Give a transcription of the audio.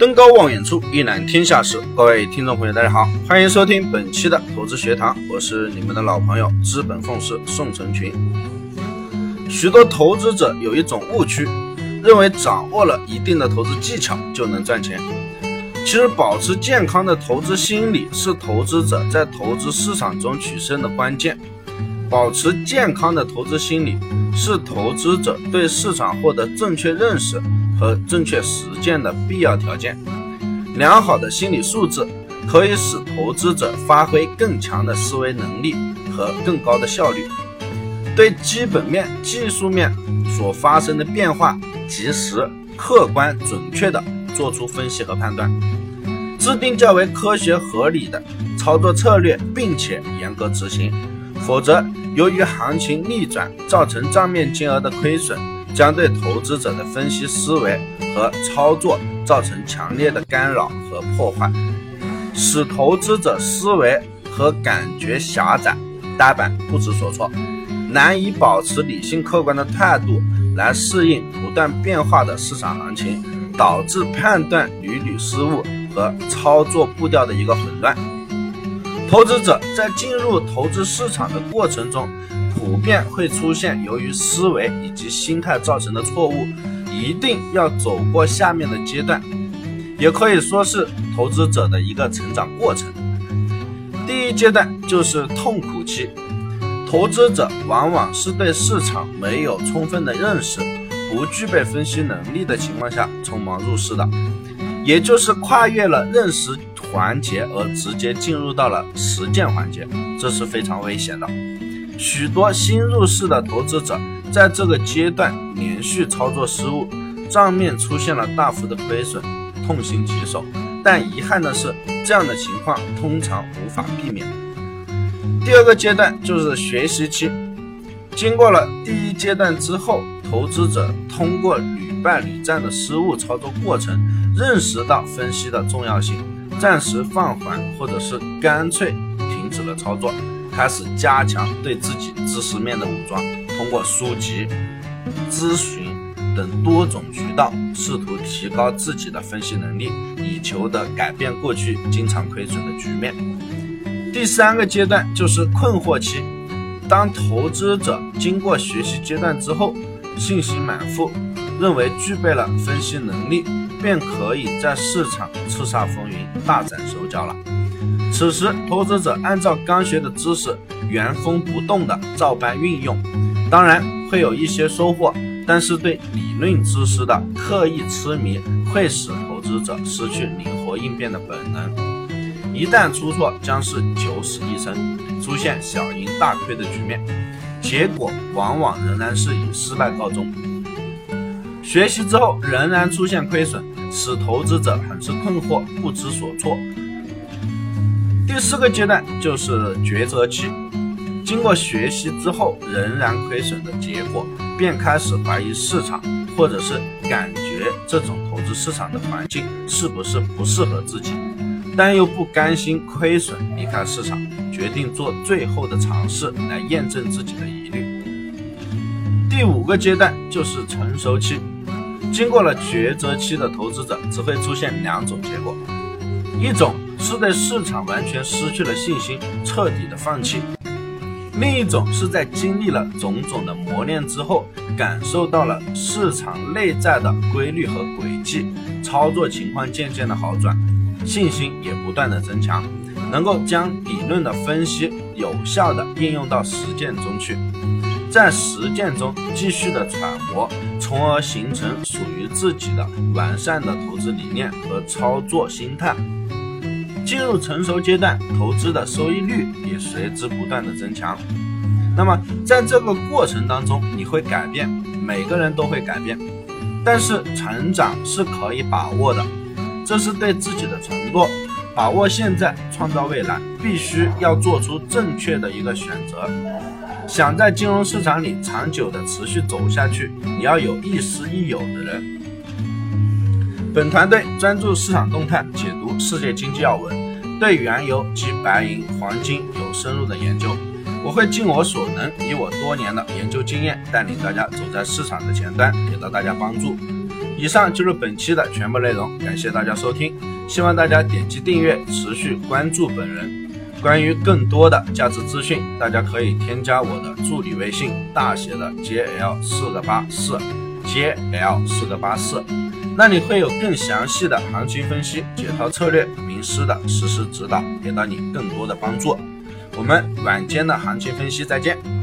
登高望远处，一览天下事。各位听众朋友，大家好，欢迎收听本期的投资学堂，我是你们的老朋友资本奉师宋成群。许多投资者有一种误区，认为掌握了一定的投资技巧就能赚钱。其实，保持健康的投资心理是投资者在投资市场中取胜的关键。保持健康的投资心理是投资者对市场获得正确认识和正确实践的必要条件。良好的心理素质可以使投资者发挥更强的思维能力和更高的效率，对基本面、技术面所发生的变化及时、客观、准确地做出分析和判断，制定较为科学合理的操作策略，并且严格执行。否则，由于行情逆转造成账面金额的亏损，将对投资者的分析思维和操作造成强烈的干扰和破坏，使投资者思维和感觉狭窄、呆板、不知所措，难以保持理性客观的态度来适应不断变化的市场行情，导致判断屡屡失误和操作步调的一个混乱。投资者在进入投资市场的过程中，普遍会出现由于思维以及心态造成的错误，一定要走过下面的阶段，也可以说是投资者的一个成长过程。第一阶段就是痛苦期，投资者往往是对市场没有充分的认识，不具备分析能力的情况下匆忙入市的，也就是跨越了认识。环节而直接进入到了实践环节，这是非常危险的。许多新入市的投资者在这个阶段连续操作失误，账面出现了大幅的亏损，痛心疾首。但遗憾的是，这样的情况通常无法避免。第二个阶段就是学习期，经过了第一阶段之后，投资者通过屡败屡战的失误操作过程，认识到分析的重要性。暂时放缓，或者是干脆停止了操作，开始加强对自己知识面的武装，通过书籍、咨询等多种渠道，试图提高自己的分析能力，以求得改变过去经常亏损的局面。第三个阶段就是困惑期，当投资者经过学习阶段之后，信心满腹，认为具备了分析能力。便可以在市场叱咤风云、大展手脚了。此时，投资者按照刚学的知识原封不动的照搬运用，当然会有一些收获，但是对理论知识的刻意痴迷会使投资者失去灵活应变的本能，一旦出错，将是九死一生，出现小赢大亏的局面，结果往往仍然是以失败告终。学习之后仍然出现亏损，使投资者很是困惑，不知所措。第四个阶段就是抉择期，经过学习之后仍然亏损的结果，便开始怀疑市场，或者是感觉这种投资市场的环境是不是不适合自己，但又不甘心亏损离开市场，决定做最后的尝试来验证自己的疑虑。第五个阶段就是成熟期。经过了抉择期的投资者只会出现两种结果：一种是对市场完全失去了信心，彻底的放弃；另一种是在经历了种种的磨练之后，感受到了市场内在的规律和轨迹，操作情况渐渐的好转，信心也不断的增强，能够将理论的分析有效的应用到实践中去。在实践中继续的揣摩，从而形成属于自己的完善的投资理念和操作心态。进入成熟阶段，投资的收益率也随之不断的增强。那么在这个过程当中，你会改变，每个人都会改变，但是成长是可以把握的，这是对自己的承诺。把握现在，创造未来，必须要做出正确的一个选择。想在金融市场里长久的持续走下去，你要有亦师亦友的人。本团队专注市场动态，解读世界经济要闻，对原油及白银、黄金有深入的研究。我会尽我所能，以我多年的研究经验，带领大家走在市场的前端，给到大家帮助。以上就是本期的全部内容，感谢大家收听，希望大家点击订阅，持续关注本人。关于更多的价值资讯，大家可以添加我的助理微信，大写的 JL 四个八四，JL 四个八四，那里会有更详细的行情分析、解套策略、师的实时指导，给到你更多的帮助。我们晚间的行情分析再见。